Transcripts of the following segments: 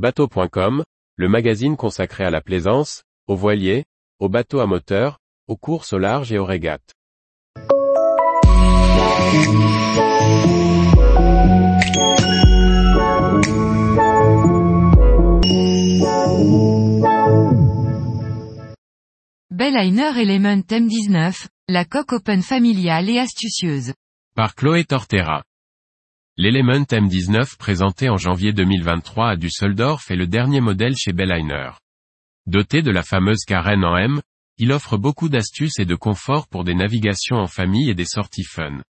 Bateau.com, le magazine consacré à la plaisance, aux voiliers, aux bateaux à moteur, aux courses au large et aux régates. Belliner Element M19, la coque open familiale et astucieuse. Par Chloé Tortera. L'Element M19 présenté en janvier 2023 à Düsseldorf est le dernier modèle chez Belliner. Doté de la fameuse carène en M, il offre beaucoup d'astuces et de confort pour des navigations en famille et des sorties fun.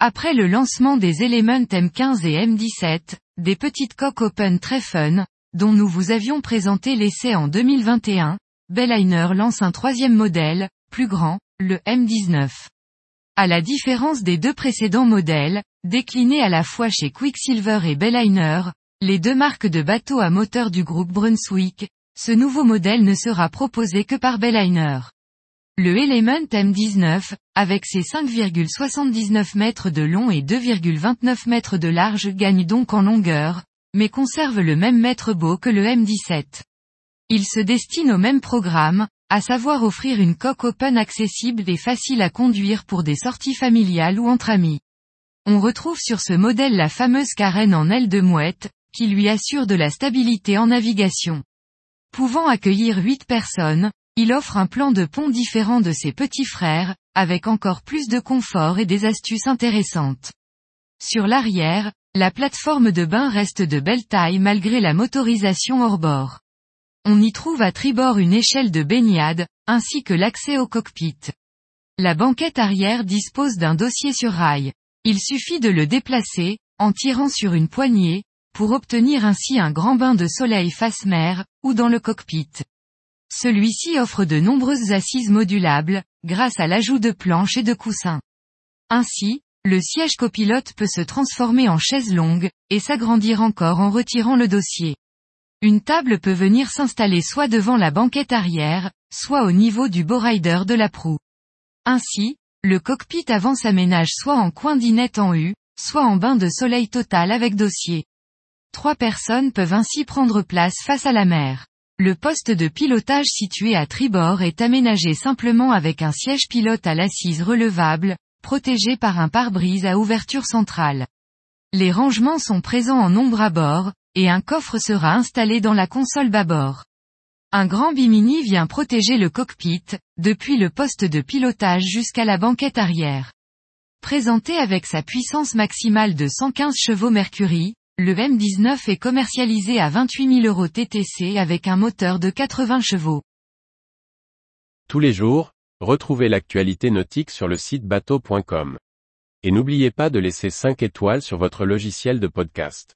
Après le lancement des Element M15 et M17, des petites coques open très fun, dont nous vous avions présenté l'essai en 2021, Belliner lance un troisième modèle, plus grand, le M19. À la différence des deux précédents modèles, déclinés à la fois chez Quicksilver et Belliner, les deux marques de bateaux à moteur du groupe Brunswick, ce nouveau modèle ne sera proposé que par Belliner. Le Element M19, avec ses 5,79 mètres de long et 2,29 mètres de large gagne donc en longueur, mais conserve le même mètre beau que le M17. Il se destine au même programme, à savoir offrir une coque open accessible et facile à conduire pour des sorties familiales ou entre amis. On retrouve sur ce modèle la fameuse carène en aile de mouette, qui lui assure de la stabilité en navigation. Pouvant accueillir 8 personnes, il offre un plan de pont différent de ses petits frères, avec encore plus de confort et des astuces intéressantes. Sur l'arrière, la plateforme de bain reste de belle taille malgré la motorisation hors bord. On y trouve à tribord une échelle de baignade, ainsi que l'accès au cockpit. La banquette arrière dispose d'un dossier sur rail. Il suffit de le déplacer, en tirant sur une poignée, pour obtenir ainsi un grand bain de soleil face mer, ou dans le cockpit. Celui-ci offre de nombreuses assises modulables, grâce à l'ajout de planches et de coussins. Ainsi, le siège copilote peut se transformer en chaise longue, et s'agrandir encore en retirant le dossier. Une table peut venir s'installer soit devant la banquette arrière, soit au niveau du rider de la proue. Ainsi, le cockpit avant s'aménage soit en coin dinette en U, soit en bain de soleil total avec dossier. Trois personnes peuvent ainsi prendre place face à la mer. Le poste de pilotage situé à tribord est aménagé simplement avec un siège pilote à l'assise relevable, protégé par un pare-brise à ouverture centrale. Les rangements sont présents en nombre à bord, et un coffre sera installé dans la console bâbord. Un grand bimini vient protéger le cockpit, depuis le poste de pilotage jusqu'à la banquette arrière. Présenté avec sa puissance maximale de 115 chevaux Mercury, le M19 est commercialisé à 28 000 euros TTC avec un moteur de 80 chevaux. Tous les jours, retrouvez l'actualité nautique sur le site bateau.com. Et n'oubliez pas de laisser 5 étoiles sur votre logiciel de podcast.